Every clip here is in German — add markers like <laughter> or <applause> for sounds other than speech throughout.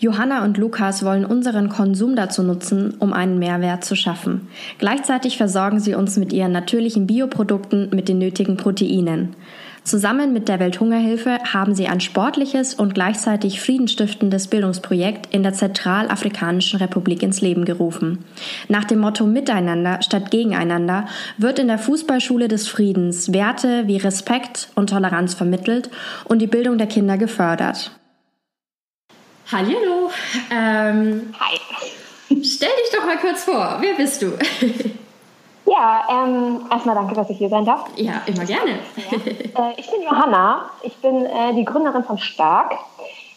Johanna und Lukas wollen unseren Konsum dazu nutzen, um einen Mehrwert zu schaffen. Gleichzeitig versorgen sie uns mit ihren natürlichen Bioprodukten mit den nötigen Proteinen. Zusammen mit der Welthungerhilfe haben sie ein sportliches und gleichzeitig friedensstiftendes Bildungsprojekt in der Zentralafrikanischen Republik ins Leben gerufen. Nach dem Motto Miteinander statt Gegeneinander wird in der Fußballschule des Friedens Werte wie Respekt und Toleranz vermittelt und die Bildung der Kinder gefördert. Hallo. Ähm, Hi. Stell dich doch mal kurz vor. Wer bist du? <laughs> Ja, ähm, erstmal danke, dass ich hier sein darf. Ja, immer gerne. Ja. Äh, ich bin Johanna. Ich bin äh, die Gründerin von Stark.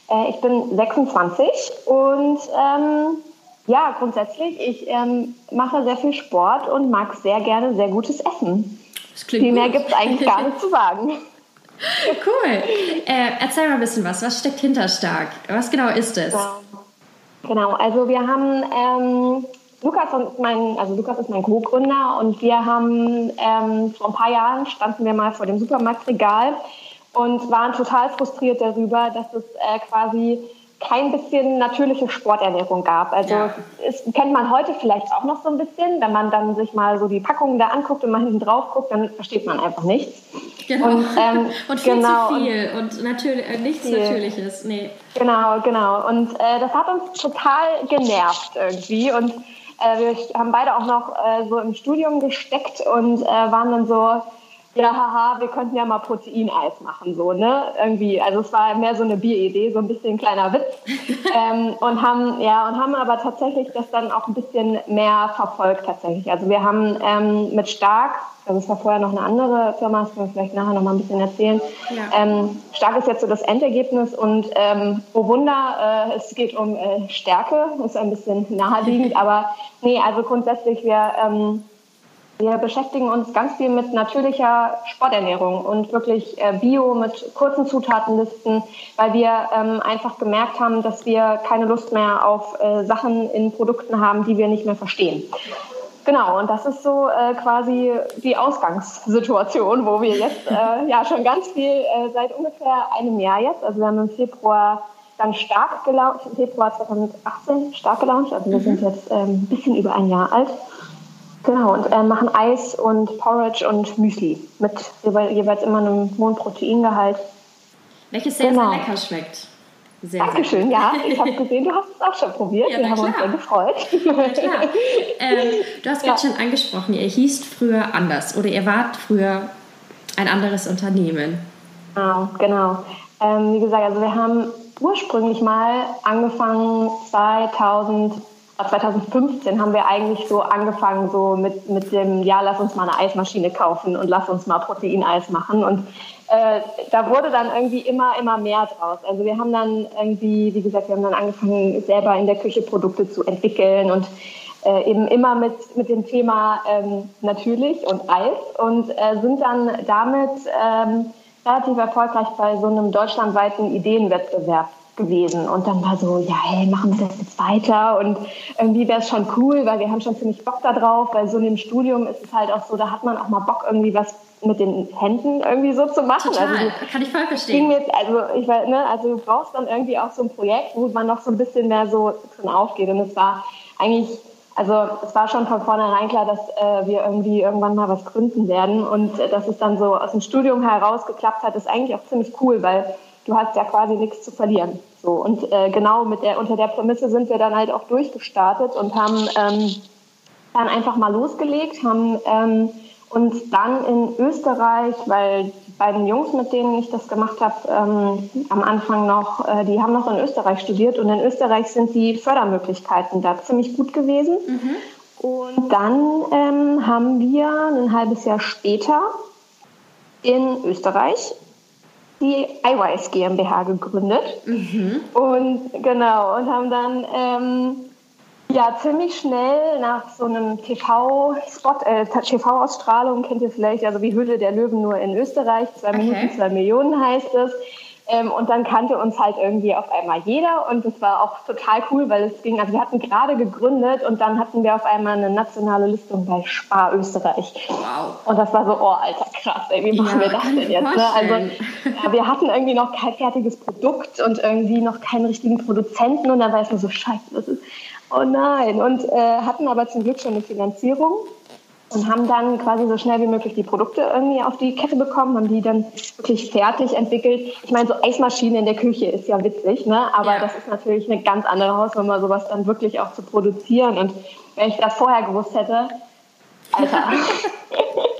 Äh, ich bin 26 und ähm, ja, grundsätzlich, ich ähm, mache sehr viel Sport und mag sehr gerne sehr gutes Essen. Das klingt Viel mehr gibt es eigentlich gar nicht <laughs> zu sagen. Cool. Äh, erzähl mal ein bisschen was. Was steckt hinter Stark? Was genau ist es? Genau, also wir haben ähm, Lukas und mein, also Lukas ist mein Co-Gründer und wir haben ähm, vor ein paar Jahren standen wir mal vor dem Supermarktregal und waren total frustriert darüber, dass es äh, quasi kein bisschen natürliche Sporternährung gab. Also ja. es kennt man heute vielleicht auch noch so ein bisschen, wenn man dann sich mal so die Packungen da anguckt und mal hinten drauf guckt, dann versteht man einfach nichts. Genau. Und, ähm, <laughs> und viel genau, zu viel und, und natürlich, äh, nichts viel. Natürliches. Nee. Genau, genau. Und äh, das hat uns total genervt irgendwie. Und äh, wir haben beide auch noch äh, so im Studium gesteckt und äh, waren dann so, ja, haha, wir könnten ja mal Proteineis machen, so, ne? Irgendwie, also es war mehr so eine Bieridee, so ein bisschen ein kleiner Witz. <laughs> ähm, und haben, ja, und haben aber tatsächlich das dann auch ein bisschen mehr verfolgt tatsächlich. Also wir haben ähm, mit Stark, also es war vorher noch eine andere Firma, das können wir vielleicht nachher noch mal ein bisschen erzählen. Ja. Ähm, Stark ist jetzt so das Endergebnis und ähm, oh Wunder, äh, es geht um äh, Stärke, ist ein bisschen naheliegend, <laughs> aber nee, also grundsätzlich wir ähm, wir beschäftigen uns ganz viel mit natürlicher Sporternährung und wirklich äh, Bio mit kurzen Zutatenlisten, weil wir ähm, einfach gemerkt haben, dass wir keine Lust mehr auf äh, Sachen in Produkten haben, die wir nicht mehr verstehen. Genau, und das ist so äh, quasi die Ausgangssituation, wo wir jetzt äh, <laughs> ja schon ganz viel äh, seit ungefähr einem Jahr jetzt, also wir haben im Februar dann stark gelauncht, im Februar 2018 stark gelauncht, also wir mhm. sind jetzt ähm, ein bisschen über ein Jahr alt Genau, und äh, machen Eis und Porridge und Müsli mit jeweils immer einem hohen Proteingehalt. Welches sehr, genau. sehr lecker schmeckt. Sehr, Dankeschön, sehr ja. <laughs> Ich habe gesehen, du hast es auch schon probiert. Ja, Wir haben klar. uns sehr gefreut. Ja. Ähm, du hast gerade schon angesprochen, ihr hießt früher anders oder ihr wart früher ein anderes Unternehmen. Genau, genau. Ähm, wie gesagt, also wir haben ursprünglich mal angefangen 2000 2015 haben wir eigentlich so angefangen, so mit, mit dem, ja, lass uns mal eine Eismaschine kaufen und lass uns mal Proteineis machen. Und äh, da wurde dann irgendwie immer, immer mehr draus. Also wir haben dann irgendwie, wie gesagt, wir haben dann angefangen, selber in der Küche Produkte zu entwickeln und äh, eben immer mit, mit dem Thema ähm, natürlich und Eis und äh, sind dann damit ähm, relativ erfolgreich bei so einem deutschlandweiten Ideenwettbewerb gewesen. Und dann war so, ja, hey, machen wir das jetzt weiter? Und irgendwie wäre es schon cool, weil wir haben schon ziemlich Bock da drauf, weil so in dem Studium ist es halt auch so, da hat man auch mal Bock, irgendwie was mit den Händen irgendwie so zu machen. Total, also, kann ich voll verstehen. Jetzt, also, ich weiß, ne, also du brauchst dann irgendwie auch so ein Projekt, wo man noch so ein bisschen mehr so drin aufgeht. Und es war eigentlich, also es war schon von vornherein klar, dass äh, wir irgendwie irgendwann mal was gründen werden. Und äh, dass es dann so aus dem Studium heraus geklappt hat, ist eigentlich auch ziemlich cool, weil du hast ja quasi nichts zu verlieren. So und äh, genau mit der unter der Prämisse sind wir dann halt auch durchgestartet und haben ähm, dann einfach mal losgelegt, haben ähm, uns dann in Österreich, weil die beiden Jungs, mit denen ich das gemacht habe, ähm, am Anfang noch, äh, die haben noch in Österreich studiert und in Österreich sind die Fördermöglichkeiten da ziemlich gut gewesen. Mhm. Und dann ähm, haben wir ein halbes Jahr später in Österreich die iWise GmbH gegründet. Mhm. Und genau, und haben dann ähm, Ja, ziemlich schnell nach so einem TV-Spot, äh, TV-Ausstrahlung kennt ihr vielleicht, also wie Hülle der Löwen nur in Österreich, zwei okay. Minuten, zwei Millionen heißt es. Ähm, und dann kannte uns halt irgendwie auf einmal jeder und das war auch total cool, weil es ging, also wir hatten gerade gegründet und dann hatten wir auf einmal eine nationale Listung bei Spar Österreich. Wow. Und das war so, oh Alter, krass, ey, wie machen ja, wir das denn jetzt? Ne? Also ja, wir hatten irgendwie noch kein fertiges Produkt und irgendwie noch keinen richtigen Produzenten und dann war es nur so, scheiße, das ist, oh nein. Und äh, hatten aber zum Glück schon eine Finanzierung und haben dann quasi so schnell wie möglich die Produkte irgendwie auf die Kette bekommen, haben die dann wirklich fertig entwickelt. Ich meine, so Eismaschinen in der Küche ist ja witzig, ne? aber ja. das ist natürlich eine ganz andere Hausnummer, sowas dann wirklich auch zu produzieren. Und wenn ich das vorher gewusst hätte, Alter. <laughs>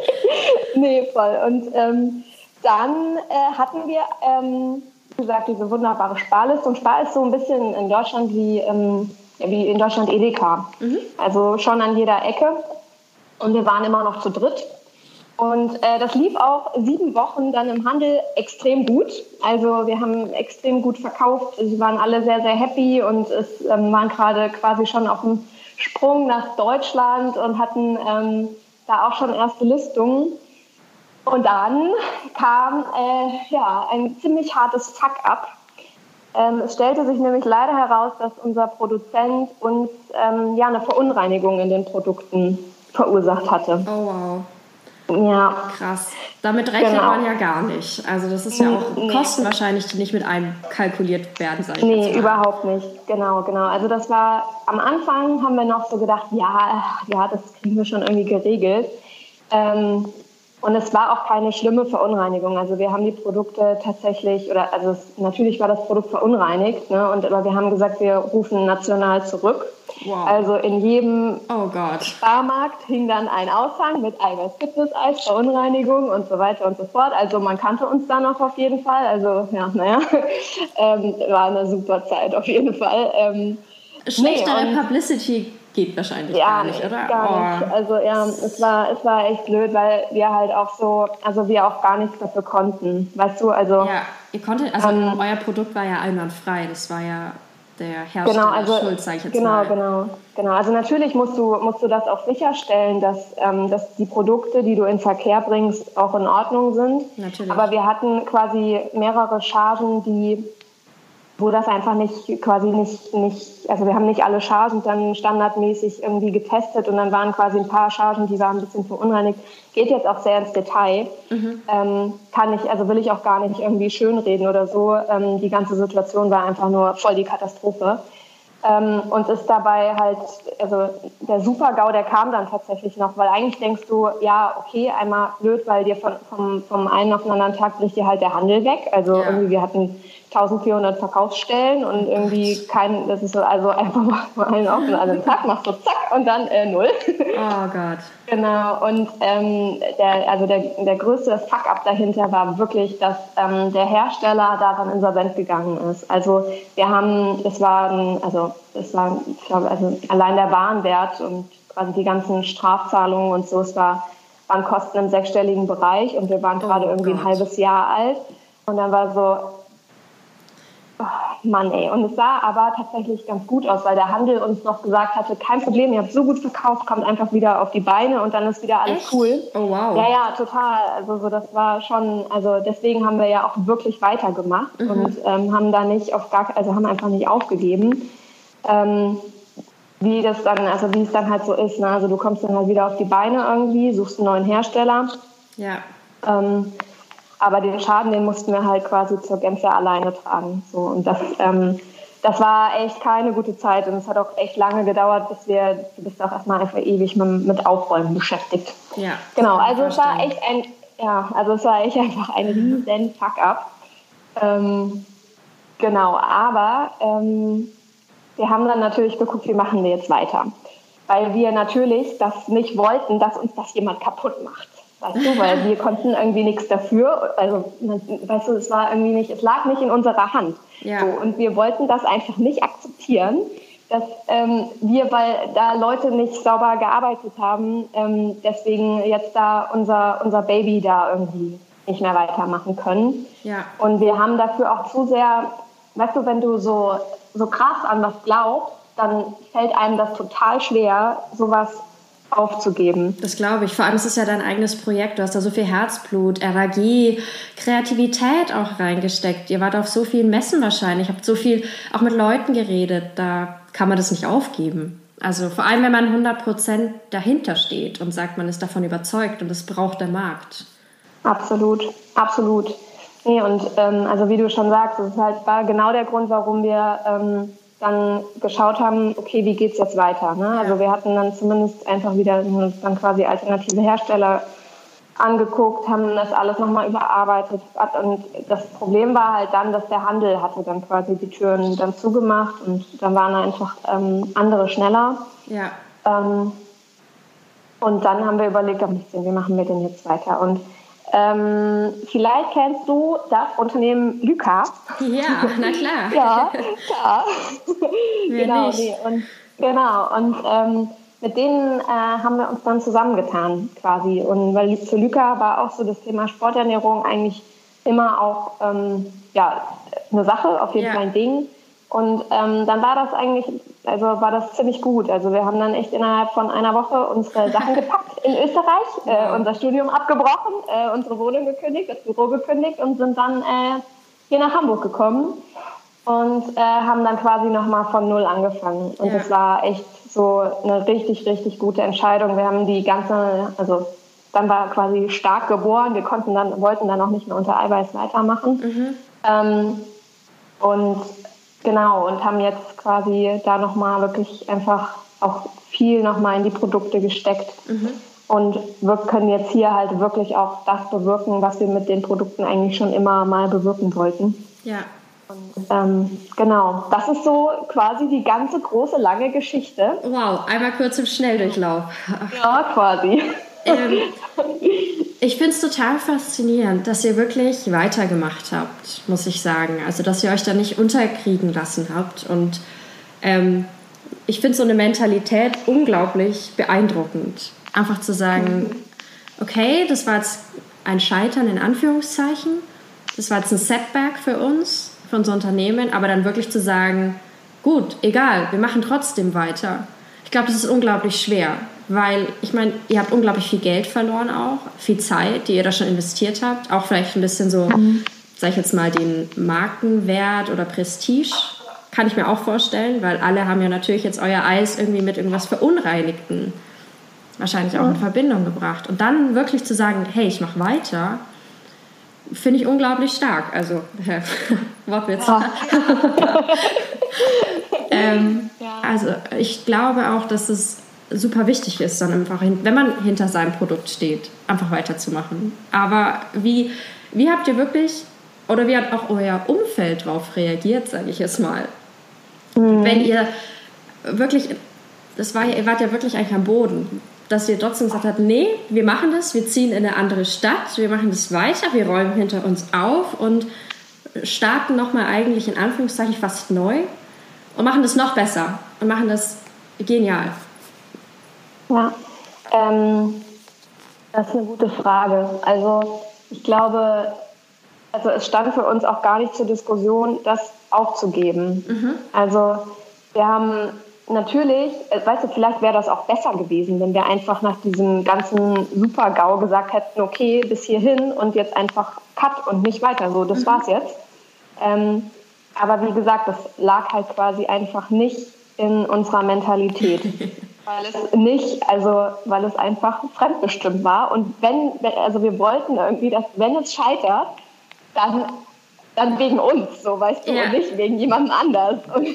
<laughs> nee, voll. Und ähm, dann äh, hatten wir, ähm, wie gesagt, diese wunderbare Sparliste. Und Spar ist so ein bisschen in Deutschland wie, ähm, wie in Deutschland Edeka. Mhm. Also schon an jeder Ecke. Und wir waren immer noch zu dritt. Und äh, das lief auch sieben Wochen dann im Handel extrem gut. Also wir haben extrem gut verkauft. Sie waren alle sehr, sehr happy und es ähm, waren gerade quasi schon auf dem Sprung nach Deutschland und hatten ähm, da auch schon erste Listungen. Und dann kam äh, ja, ein ziemlich hartes Fuck-up. Ähm, es stellte sich nämlich leider heraus, dass unser Produzent uns ähm, ja, eine Verunreinigung in den Produkten verursacht hatte. Oh wow. Ja. Krass. Damit rechnet genau. man ja gar nicht. Also das ist ja auch nee. Kosten wahrscheinlich, die nicht mit einkalkuliert werden, sag ich Nee, überhaupt nicht. Genau, genau. Also das war, am Anfang haben wir noch so gedacht, ja, ja, das kriegen wir schon irgendwie geregelt. Ähm, und es war auch keine schlimme Verunreinigung. Also wir haben die Produkte tatsächlich, oder also es, natürlich war das Produkt verunreinigt, ne, und, aber wir haben gesagt, wir rufen national zurück. Wow. Also in jedem oh Sparmarkt hing dann ein Aushang mit Eiweiß Fitnesseis, Verunreinigung und so weiter und so fort. Also man kannte uns dann auch auf jeden Fall. Also ja, naja, <laughs> ähm, war eine super Zeit auf jeden Fall. Ähm, Schlechtere nee, Publicity geht wahrscheinlich ja, gar nicht, oder? Gar oh. nicht. Also ja, es war, es war echt blöd, weil wir halt auch so, also wir auch gar nichts dafür konnten. Weißt du, also. Ja, ihr konntet, also ähm, euer Produkt war ja einwandfrei, das war ja der Hersteller genau, also, schuld, sage ich jetzt genau, mal. Genau, genau. Also natürlich musst du, musst du das auch sicherstellen, dass, ähm, dass die Produkte, die du in Verkehr bringst, auch in Ordnung sind. Natürlich. Aber wir hatten quasi mehrere Chargen, die wo das einfach nicht quasi nicht, nicht, also wir haben nicht alle Chargen dann standardmäßig irgendwie getestet und dann waren quasi ein paar Chargen, die waren ein bisschen verunreinigt. Geht jetzt auch sehr ins Detail. Mhm. Ähm, kann ich, also will ich auch gar nicht irgendwie schönreden oder so. Ähm, die ganze Situation war einfach nur voll die Katastrophe. Ähm, und ist dabei halt, also der Super-GAU, der kam dann tatsächlich noch, weil eigentlich denkst du, ja, okay, einmal blöd, weil dir von, vom, vom einen auf den anderen Tag bricht dir halt der Handel weg. Also ja. irgendwie, wir hatten 1400 Verkaufsstellen und irgendwie kein, das ist so, also einfach mal einen auf den anderen Tag, machst du zack und dann äh, null. Oh Gott. genau, und ähm, der, also der, der größte Fuck-up dahinter war wirklich, dass ähm, der Hersteller daran insolvent gegangen ist. Also wir haben, das war, also das war, ich glaube, also allein der Warenwert und quasi die ganzen Strafzahlungen und so, es war, waren Kosten im sechsstelligen Bereich und wir waren oh gerade irgendwie Gott. ein halbes Jahr alt. Und dann war so, Oh, Mann, ey. Und es sah aber tatsächlich ganz gut aus, weil der Handel uns noch gesagt hatte, kein Problem, ihr habt so gut verkauft, kommt einfach wieder auf die Beine und dann ist wieder alles Echt? cool. Oh wow. Ja, ja, total. Also so, das war schon, also deswegen haben wir ja auch wirklich weitergemacht mhm. und ähm, haben da nicht auf gar, also haben einfach nicht aufgegeben. Ähm, wie das dann, also wie es dann halt so ist. Ne? Also du kommst dann halt wieder auf die Beine irgendwie, suchst einen neuen Hersteller. Ja. Ähm, aber den Schaden, den mussten wir halt quasi zur Gänze alleine tragen. So, und das, ähm, das war echt keine gute Zeit und es hat auch echt lange gedauert, bis wir, du bist auch erstmal einfach ewig mit, mit Aufräumen beschäftigt. Ja. Genau, also es war echt ein, ja, also es war echt einfach ein riesen Fuck-up. Ähm, genau, aber ähm, wir haben dann natürlich geguckt, wie machen wir jetzt weiter. Weil wir natürlich das nicht wollten, dass uns das jemand kaputt macht. Weißt du, weil wir konnten irgendwie nichts dafür. Also, weißt du, es war irgendwie nicht, es lag nicht in unserer Hand. Ja. So, und wir wollten das einfach nicht akzeptieren, dass ähm, wir, weil da Leute nicht sauber gearbeitet haben, ähm, deswegen jetzt da unser, unser Baby da irgendwie nicht mehr weitermachen können. Ja. Und wir haben dafür auch zu sehr, weißt du, wenn du so, so krass an was glaubst, dann fällt einem das total schwer, sowas aufzugeben. Das glaube ich. Vor allem ist es ja dein eigenes Projekt. Du hast da so viel Herzblut, RAG, Kreativität auch reingesteckt. Ihr wart auf so vielen Messen wahrscheinlich, habt so viel auch mit Leuten geredet. Da kann man das nicht aufgeben. Also vor allem, wenn man 100% dahinter steht und sagt, man ist davon überzeugt und das braucht der Markt. Absolut, absolut. Nee, und ähm, also wie du schon sagst, das ist halt war genau der Grund, warum wir ähm, dann geschaut haben, okay, wie geht's jetzt weiter? Ne? Also wir hatten dann zumindest einfach wieder dann quasi alternative Hersteller angeguckt, haben das alles nochmal überarbeitet. Und das Problem war halt dann, dass der Handel hatte dann quasi die Türen dann zugemacht und dann waren einfach ähm, andere schneller. Ja. Ähm, und dann haben wir überlegt, wie machen wir denn jetzt weiter? Und ähm, vielleicht kennst du das Unternehmen Lyca. Ja, na klar. <laughs> ja, klar. genau, nee, und, genau. Und ähm, mit denen äh, haben wir uns dann zusammengetan quasi. Und weil für Lyca war auch so das Thema Sporternährung eigentlich immer auch ähm, ja, eine Sache, auf jeden ja. Fall ein Ding. Und ähm, dann war das eigentlich, also war das ziemlich gut. Also wir haben dann echt innerhalb von einer Woche unsere Sachen <laughs> gepackt in Österreich, äh, unser Studium abgebrochen, äh, unsere Wohnung gekündigt, das Büro gekündigt und sind dann äh, hier nach Hamburg gekommen und äh, haben dann quasi nochmal von Null angefangen. Und ja. das war echt so eine richtig, richtig gute Entscheidung. Wir haben die ganze, also dann war quasi stark geboren. Wir konnten dann, wollten dann auch nicht mehr unter Eiweiß weitermachen. Mhm. Ähm, und Genau, und haben jetzt quasi da nochmal wirklich einfach auch viel nochmal in die Produkte gesteckt. Mhm. Und wir können jetzt hier halt wirklich auch das bewirken, was wir mit den Produkten eigentlich schon immer mal bewirken wollten. Ja. Und, ähm, genau, das ist so quasi die ganze große, lange Geschichte. Wow, einmal kurz im Schnelldurchlauf. Ja, quasi. Ähm, <laughs> ich finde es total faszinierend, dass ihr wirklich weitergemacht habt, muss ich sagen. Also, dass ihr euch da nicht unterkriegen lassen habt. Und ähm, ich finde so eine Mentalität unglaublich beeindruckend. Einfach zu sagen, okay, das war jetzt ein Scheitern in Anführungszeichen. Das war jetzt ein Setback für uns, für unser Unternehmen. Aber dann wirklich zu sagen, gut, egal, wir machen trotzdem weiter. Ich glaube, das ist unglaublich schwer weil ich meine, ihr habt unglaublich viel Geld verloren auch, viel Zeit, die ihr da schon investiert habt, auch vielleicht ein bisschen so, mhm. sag ich jetzt mal, den Markenwert oder Prestige, kann ich mir auch vorstellen, weil alle haben ja natürlich jetzt euer Eis irgendwie mit irgendwas Verunreinigten wahrscheinlich auch in Verbindung gebracht. Und dann wirklich zu sagen, hey, ich mache weiter, finde ich unglaublich stark. Also, <laughs> äh, Wortwitz. Ja. <laughs> ähm, ja. Also, ich glaube auch, dass es super wichtig ist, dann einfach, wenn man hinter seinem Produkt steht, einfach weiterzumachen. Aber wie, wie habt ihr wirklich, oder wie hat auch euer Umfeld darauf reagiert, sage ich es mal? Mhm. Wenn ihr wirklich, das war, ihr wart ja wirklich eigentlich am Boden, dass ihr trotzdem gesagt habt, nee, wir machen das, wir ziehen in eine andere Stadt, wir machen das weiter, wir räumen hinter uns auf und starten nochmal eigentlich in Anführungszeichen fast neu und machen das noch besser und machen das genial. Ja, ähm, das ist eine gute Frage. Also ich glaube, also es stand für uns auch gar nicht zur Diskussion, das aufzugeben. Mhm. Also wir haben natürlich, äh, weißt du, vielleicht wäre das auch besser gewesen, wenn wir einfach nach diesem ganzen Super-GAU gesagt hätten, okay, bis hierhin und jetzt einfach Cut und nicht weiter. So, das mhm. war's jetzt. Ähm, aber wie gesagt, das lag halt quasi einfach nicht in unserer Mentalität. <laughs> Weil es nicht, also weil es einfach fremdbestimmt war. Und wenn, also wir wollten irgendwie, dass wenn es scheitert, dann, dann wegen uns, so weißt du, ja. und nicht wegen jemandem anders. Und,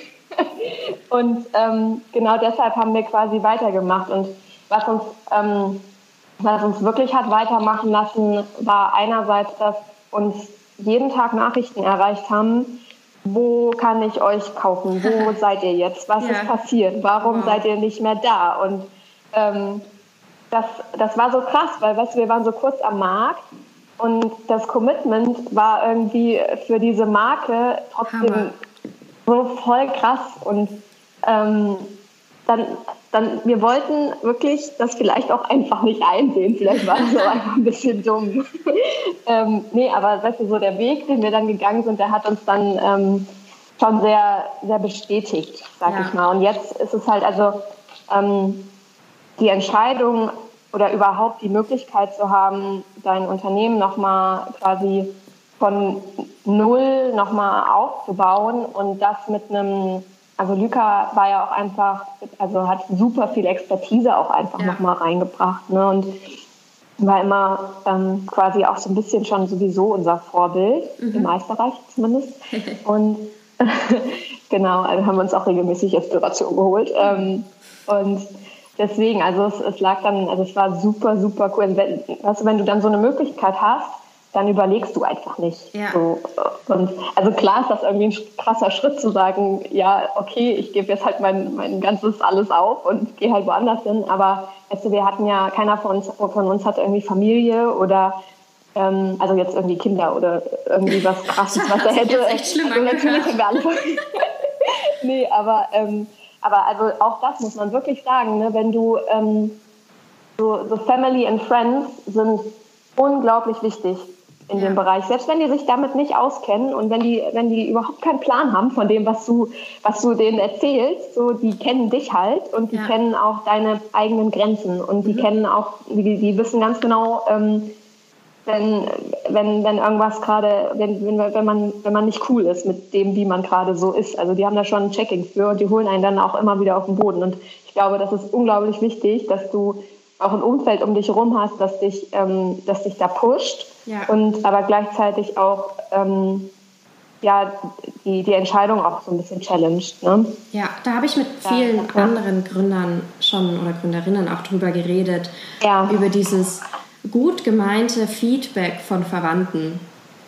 <laughs> und ähm, genau deshalb haben wir quasi weitergemacht. Und was uns, ähm, was uns wirklich hat weitermachen lassen, war einerseits, dass uns jeden Tag Nachrichten erreicht haben, wo kann ich euch kaufen? Wo <laughs> seid ihr jetzt? Was ja. ist passiert? Warum wow. seid ihr nicht mehr da? Und ähm, das, das war so krass, weil weißt wir waren so kurz am Markt und das Commitment war irgendwie für diese Marke trotzdem Hammer. so voll krass und ähm, dann, dann, wir wollten wirklich das vielleicht auch einfach nicht einsehen. Vielleicht war es so einfach ein bisschen dumm. <laughs> ähm, nee, aber weißt du, so der Weg, den wir dann gegangen sind, der hat uns dann ähm, schon sehr, sehr bestätigt, sag ja. ich mal. Und jetzt ist es halt, also ähm, die Entscheidung oder überhaupt die Möglichkeit zu haben, dein Unternehmen nochmal quasi von null nochmal aufzubauen und das mit einem, also Luca war ja auch einfach, also hat super viel Expertise auch einfach ja. nochmal reingebracht ne? und war immer ähm, quasi auch so ein bisschen schon sowieso unser Vorbild, mhm. im Eisbereich zumindest. <laughs> und <laughs> genau, also haben wir uns auch regelmäßig Inspiration geholt. Ähm, und deswegen, also es, es, lag dann, also es war super, super cool. Also wenn, weißt du, wenn du dann so eine Möglichkeit hast, dann überlegst du einfach nicht. Ja. So. Und also klar ist das irgendwie ein krasser Schritt zu sagen, ja, okay, ich gebe jetzt halt mein, mein ganzes alles auf und gehe halt woanders hin. Aber also wir hatten ja, keiner von uns, von uns hatte irgendwie Familie oder ähm, also jetzt irgendwie Kinder oder irgendwie was krasses, <laughs> was er hätte. Jetzt echt schlimm also natürlich wir alle Nee, aber, ähm, aber also auch das muss man wirklich sagen, ne? wenn du ähm, so, so Family and Friends sind unglaublich wichtig in ja. dem Bereich. Selbst wenn die sich damit nicht auskennen und wenn die, wenn die überhaupt keinen Plan haben von dem, was du, was du denen erzählst, so, die kennen dich halt und die ja. kennen auch deine eigenen Grenzen und die mhm. kennen auch, die, die wissen ganz genau, ähm, wenn, wenn, wenn irgendwas gerade, wenn, wenn, wenn, man, wenn man nicht cool ist mit dem, wie man gerade so ist. Also die haben da schon ein Checking für und die holen einen dann auch immer wieder auf den Boden. Und ich glaube, das ist unglaublich wichtig, dass du auch ein Umfeld um dich herum hast, das dich, ähm, das dich da pusht ja. und aber gleichzeitig auch ähm, ja, die, die Entscheidung auch so ein bisschen challenged. Ne? Ja, da habe ich mit vielen ja. anderen Gründern schon oder Gründerinnen auch drüber geredet, ja. über dieses gut gemeinte Feedback von Verwandten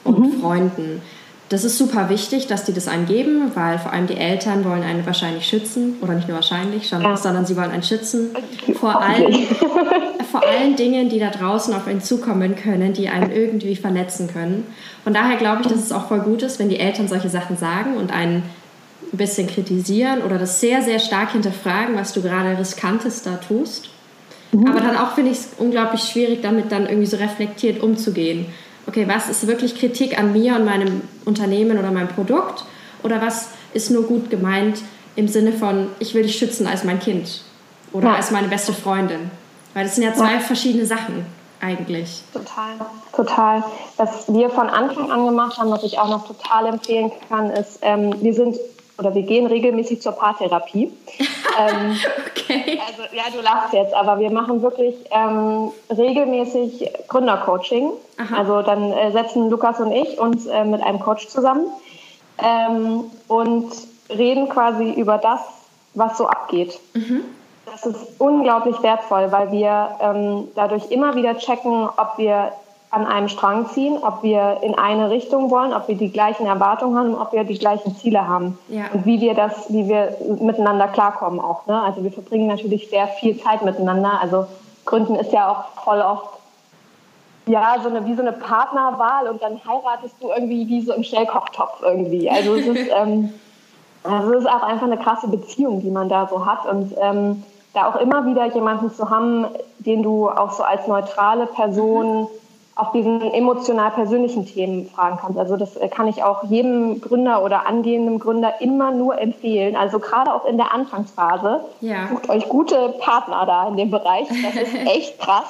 und mhm. Freunden das ist super wichtig, dass die das eingeben, weil vor allem die Eltern wollen einen wahrscheinlich schützen oder nicht nur wahrscheinlich, sondern, ja. sondern sie wollen einen schützen vor allen, <laughs> vor allen Dingen, die da draußen auf einen zukommen können, die einen irgendwie verletzen können. Von daher glaube ich, dass es auch voll gut ist, wenn die Eltern solche Sachen sagen und einen ein bisschen kritisieren oder das sehr, sehr stark hinterfragen, was du gerade riskantes da tust. Mhm. Aber dann auch finde ich es unglaublich schwierig, damit dann irgendwie so reflektiert umzugehen okay, was ist wirklich Kritik an mir und meinem Unternehmen oder meinem Produkt oder was ist nur gut gemeint im Sinne von, ich will dich schützen als mein Kind oder ja. als meine beste Freundin. Weil das sind ja zwei ja. verschiedene Sachen eigentlich. Total, total. Was wir von Anfang an gemacht haben, was ich auch noch total empfehlen kann, ist, ähm, wir sind oder wir gehen regelmäßig zur Paartherapie. <laughs> ähm, okay. Also ja, du lachst jetzt, aber wir machen wirklich ähm, regelmäßig Gründercoaching. Aha. Also dann äh, setzen Lukas und ich uns äh, mit einem Coach zusammen ähm, und reden quasi über das, was so abgeht. Mhm. Das ist unglaublich wertvoll, weil wir ähm, dadurch immer wieder checken, ob wir an einem Strang ziehen, ob wir in eine Richtung wollen, ob wir die gleichen Erwartungen haben, ob wir die gleichen Ziele haben ja. und wie wir das, wie wir miteinander klarkommen auch. Ne? Also wir verbringen natürlich sehr viel Zeit miteinander. Also Gründen ist ja auch voll oft ja so eine wie so eine Partnerwahl und dann heiratest du irgendwie wie so im Stellkochtopf irgendwie. Also es ist <laughs> ähm, also es ist auch einfach eine krasse Beziehung, die man da so hat und ähm, da auch immer wieder jemanden zu haben, den du auch so als neutrale Person mhm auf diesen emotional persönlichen Themen fragen kannst. Also das kann ich auch jedem Gründer oder angehenden Gründer immer nur empfehlen. Also gerade auch in der Anfangsphase. Ja. Sucht euch gute Partner da in dem Bereich. Das ist <laughs> echt krass.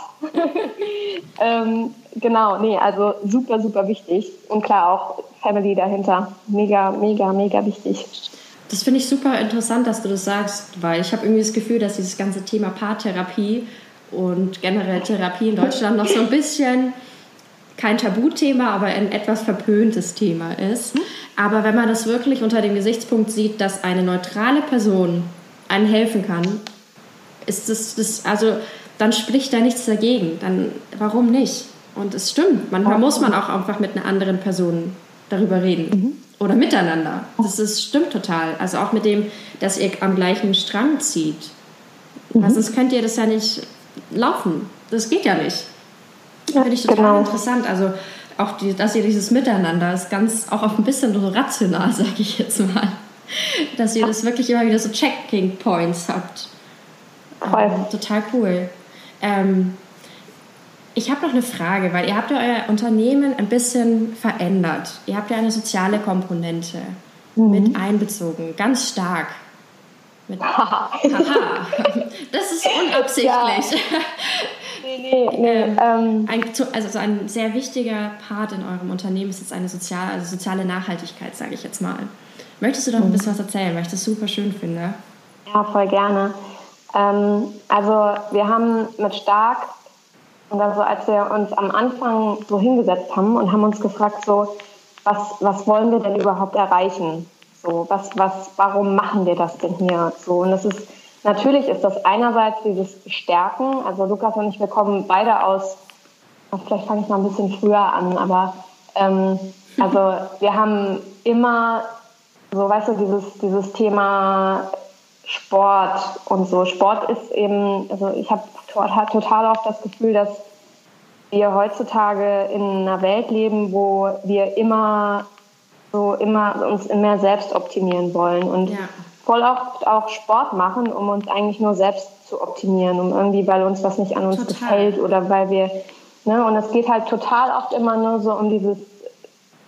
<laughs> ähm, genau, nee, also super, super wichtig. Und klar auch Family dahinter. Mega, mega, mega wichtig. Das finde ich super interessant, dass du das sagst, weil ich habe irgendwie das Gefühl, dass dieses ganze Thema Paartherapie und generell Therapie in Deutschland noch so ein bisschen kein Tabuthema, aber ein etwas verpöntes Thema ist. Aber wenn man das wirklich unter dem Gesichtspunkt sieht, dass eine neutrale Person einen helfen kann, ist das, das also dann spricht da nichts dagegen. Dann warum nicht? Und es stimmt, manchmal muss man auch einfach mit einer anderen Person darüber reden. Mhm. Oder miteinander. Das ist, stimmt total. Also auch mit dem, dass ihr am gleichen Strang zieht. Mhm. sonst könnt ihr das ja nicht laufen. Das geht ja nicht. Ja, Finde ich total genau. interessant. Also auch die, dass ihr dieses Miteinander ist ganz auch auf ein bisschen so rational, <laughs> sage ich jetzt mal. Dass ihr das wirklich immer wieder so Checking Points habt. Ähm, total cool. Ähm, ich habe noch eine Frage, weil ihr habt ja euer Unternehmen ein bisschen verändert. Ihr habt ja eine soziale Komponente. mhm. mit einbezogen, ganz stark. Mit, <laughs> haha. Das ist unabsichtlich. Ja. <laughs> Nee, nee, nee. Ähm, ähm, ein, also so ein sehr wichtiger Part in eurem Unternehmen ist jetzt eine sozial, also soziale Nachhaltigkeit, sage ich jetzt mal. Möchtest du doch ein mhm. bisschen was erzählen, weil ich das super schön finde? Ja, voll gerne. Ähm, also wir haben mit Stark, und also als wir uns am Anfang so hingesetzt haben und haben uns gefragt, so, was, was wollen wir denn überhaupt erreichen? So, was, was, warum machen wir das denn hier? So, und das ist, natürlich ist das einerseits dieses Stärken. Also Lukas und ich, wir kommen beide aus, vielleicht fange ich mal ein bisschen früher an, aber ähm, <laughs> also wir haben immer so, weißt du, dieses, dieses Thema Sport und so. Sport ist eben, also ich habe total oft das Gefühl, dass wir heutzutage in einer Welt leben, wo wir immer so immer uns mehr selbst optimieren wollen und ja. Voll oft auch Sport machen, um uns eigentlich nur selbst zu optimieren, um irgendwie, weil uns was nicht an uns total. gefällt oder weil wir, ne, und es geht halt total oft immer nur so um dieses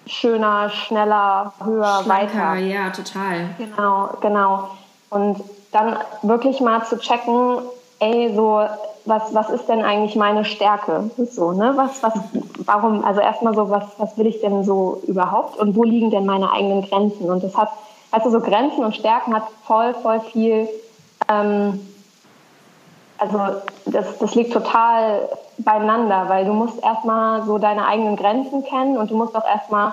schöner, schneller, höher, Schlanker, weiter. Ja, total. Genau, genau. Und dann wirklich mal zu checken, ey, so, was, was ist denn eigentlich meine Stärke? So, ne? Was, was, warum, also erstmal so, was, was will ich denn so überhaupt und wo liegen denn meine eigenen Grenzen? Und das hat, also so Grenzen und Stärken hat voll, voll viel, ähm, also das, das liegt total beieinander, weil du musst erstmal so deine eigenen Grenzen kennen und du musst auch erstmal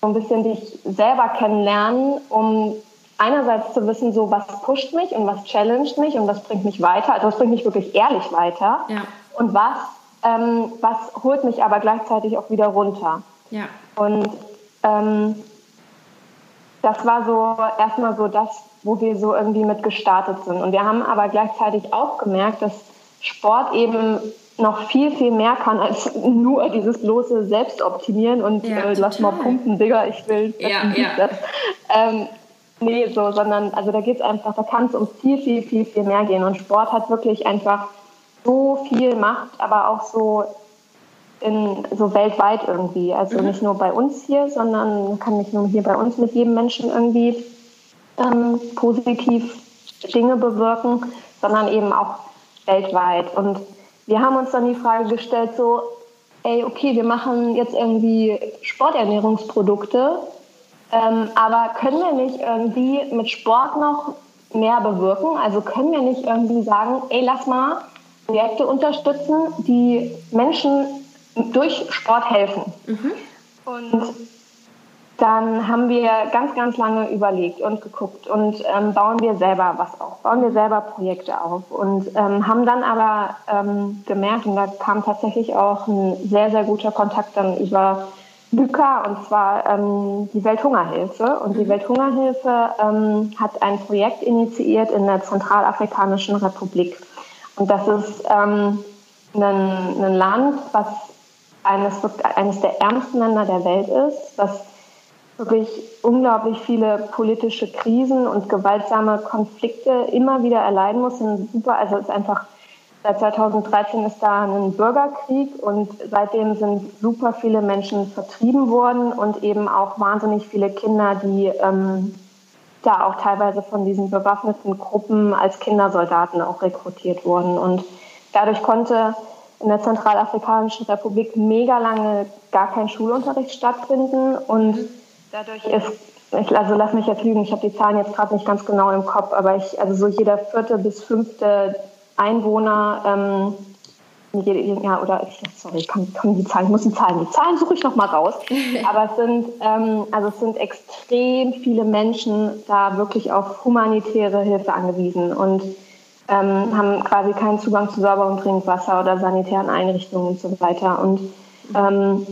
so ein bisschen dich selber kennenlernen, um einerseits zu wissen, so was pusht mich und was challenged mich und was bringt mich weiter, also was bringt mich wirklich ehrlich weiter ja. und was, ähm, was holt mich aber gleichzeitig auch wieder runter. Ja. Und ähm, das war so erstmal so das, wo wir so irgendwie mit gestartet sind. Und wir haben aber gleichzeitig auch gemerkt, dass Sport eben noch viel, viel mehr kann als <laughs> nur dieses bloße Selbstoptimieren und ja, äh, lass mal pumpen, Digga, ich will das ja, ja. das. Ähm, Nee, so, sondern also da geht es einfach, da kann es um viel, viel, viel, viel mehr gehen. Und Sport hat wirklich einfach so viel Macht, aber auch so in, so weltweit irgendwie. Also mhm. nicht nur bei uns hier, sondern kann nicht nur hier bei uns mit jedem Menschen irgendwie ähm, positiv Dinge bewirken, sondern eben auch weltweit. Und wir haben uns dann die Frage gestellt, so, ey, okay, wir machen jetzt irgendwie Sporternährungsprodukte ähm, aber können wir nicht irgendwie mit Sport noch mehr bewirken? Also können wir nicht irgendwie sagen, ey, lass mal Projekte unterstützen, die Menschen durch Sport helfen? Mhm. Und dann haben wir ganz, ganz lange überlegt und geguckt und ähm, bauen wir selber was auf, bauen wir selber Projekte auf und ähm, haben dann aber ähm, gemerkt, und da kam tatsächlich auch ein sehr, sehr guter Kontakt dann über Büka, und zwar ähm, die Welthungerhilfe. Und die mhm. Welthungerhilfe ähm, hat ein Projekt initiiert in der Zentralafrikanischen Republik. Und das ist ähm, ein, ein Land, was eines, eines der ärmsten Länder der Welt ist, was wirklich unglaublich viele politische Krisen und gewaltsame Konflikte immer wieder erleiden muss. super, also ist einfach Seit 2013 ist da ein Bürgerkrieg und seitdem sind super viele Menschen vertrieben worden und eben auch wahnsinnig viele Kinder, die ähm, da auch teilweise von diesen bewaffneten Gruppen als Kindersoldaten auch rekrutiert wurden. Und dadurch konnte in der Zentralafrikanischen Republik mega lange gar kein Schulunterricht stattfinden und dadurch ist ich, also lass mich jetzt lügen, ich habe die Zahlen jetzt gerade nicht ganz genau im Kopf, aber ich, also so jeder vierte bis fünfte Einwohner, ähm, ja, oder sorry, ich kann, kann die Zahlen, ich muss die Zahlen, die Zahlen suche ich noch mal raus. <laughs> Aber es sind, ähm, also es sind extrem viele Menschen da wirklich auf humanitäre Hilfe angewiesen und ähm, haben quasi keinen Zugang zu sauberem Trinkwasser oder sanitären Einrichtungen und so weiter. Und ähm,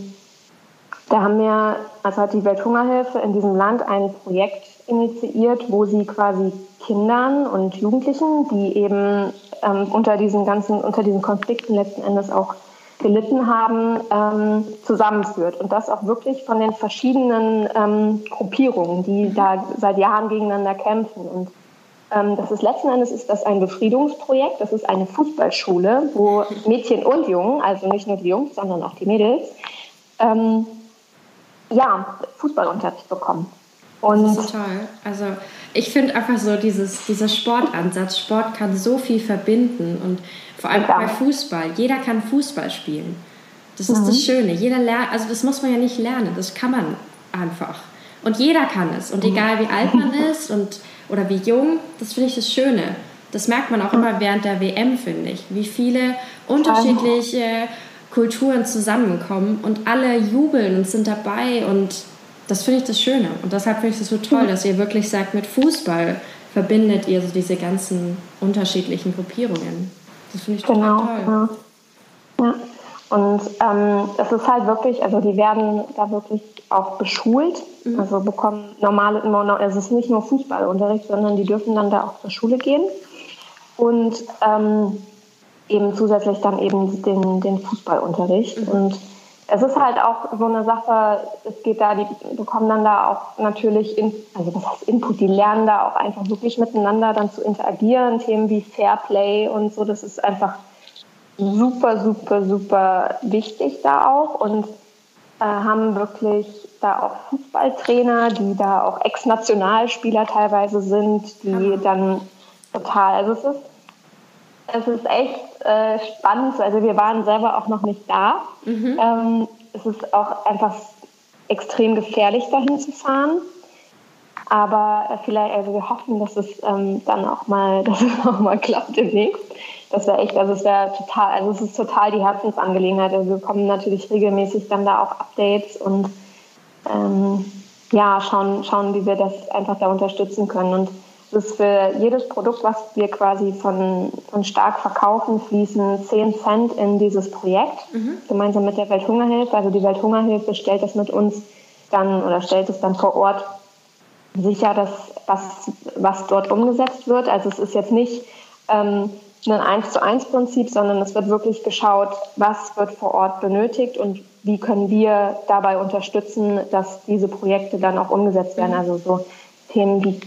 da haben wir, also hat die Welthungerhilfe in diesem Land ein Projekt initiiert, wo sie quasi Kindern und Jugendlichen, die eben ähm, unter diesen ganzen, unter diesen Konflikten letzten Endes auch gelitten haben, ähm, zusammenführt. Und das auch wirklich von den verschiedenen ähm, Gruppierungen, die da seit Jahren gegeneinander kämpfen. Und ähm, das ist letzten Endes ist das ein Befriedungsprojekt. Das ist eine Fußballschule, wo Mädchen und Jungen, also nicht nur die Jungs, sondern auch die Mädels, ähm, ja, Fußballunterricht bekommen. Und das ist so toll. Also ich finde einfach so dieses, dieser Sportansatz, Sport kann so viel verbinden und vor allem ja. bei Fußball. Jeder kann Fußball spielen. Das ist mhm. das Schöne. Jeder lernt, also das muss man ja nicht lernen, das kann man einfach. Und jeder kann es. Und mhm. egal wie alt man ist und, oder wie jung, das finde ich das Schöne. Das merkt man auch immer während der WM, finde ich. Wie viele unterschiedliche Kulturen zusammenkommen und alle jubeln und sind dabei und das finde ich das Schöne. Und deshalb finde ich es so toll, dass ihr wirklich sagt, mit Fußball verbindet ihr so diese ganzen unterschiedlichen Gruppierungen. Das finde ich genau, total toll. Ja. ja. Und ähm, es ist halt wirklich, also die werden da wirklich auch beschult, mhm. also bekommen normale, also es ist nicht nur Fußballunterricht, sondern die dürfen dann da auch zur Schule gehen und ähm, eben zusätzlich dann eben den, den Fußballunterricht. Mhm. Und es ist halt auch so eine Sache, es geht da, die bekommen dann da auch natürlich, in, also was heißt Input, die lernen da auch einfach wirklich miteinander dann zu interagieren, Themen wie Fairplay und so, das ist einfach super, super, super wichtig da auch und haben wirklich da auch Fußballtrainer, die da auch Ex-Nationalspieler teilweise sind, die dann total, also es ist, es ist echt äh, spannend. Also wir waren selber auch noch nicht da. Mhm. Ähm, es ist auch einfach extrem gefährlich, dahin zu fahren. Aber äh, vielleicht, also wir hoffen, dass es ähm, dann auch mal, <laughs> dass es auch mal klappt demnächst. Das wäre echt, also es wäre total, also es ist total die Herzensangelegenheit. Also wir bekommen natürlich regelmäßig dann da auch Updates und ähm, ja, schauen, schauen, wie wir das einfach da unterstützen können. Und ist für jedes Produkt, was wir quasi von, von Stark verkaufen, fließen 10 Cent in dieses Projekt, mhm. gemeinsam mit der Welthungerhilfe. Also die Welthungerhilfe stellt das mit uns dann oder stellt es dann vor Ort sicher, dass was, was dort umgesetzt wird. Also es ist jetzt nicht ähm, ein 1 zu 1 Prinzip, sondern es wird wirklich geschaut, was wird vor Ort benötigt und wie können wir dabei unterstützen, dass diese Projekte dann auch umgesetzt werden. Mhm. Also so Themen wie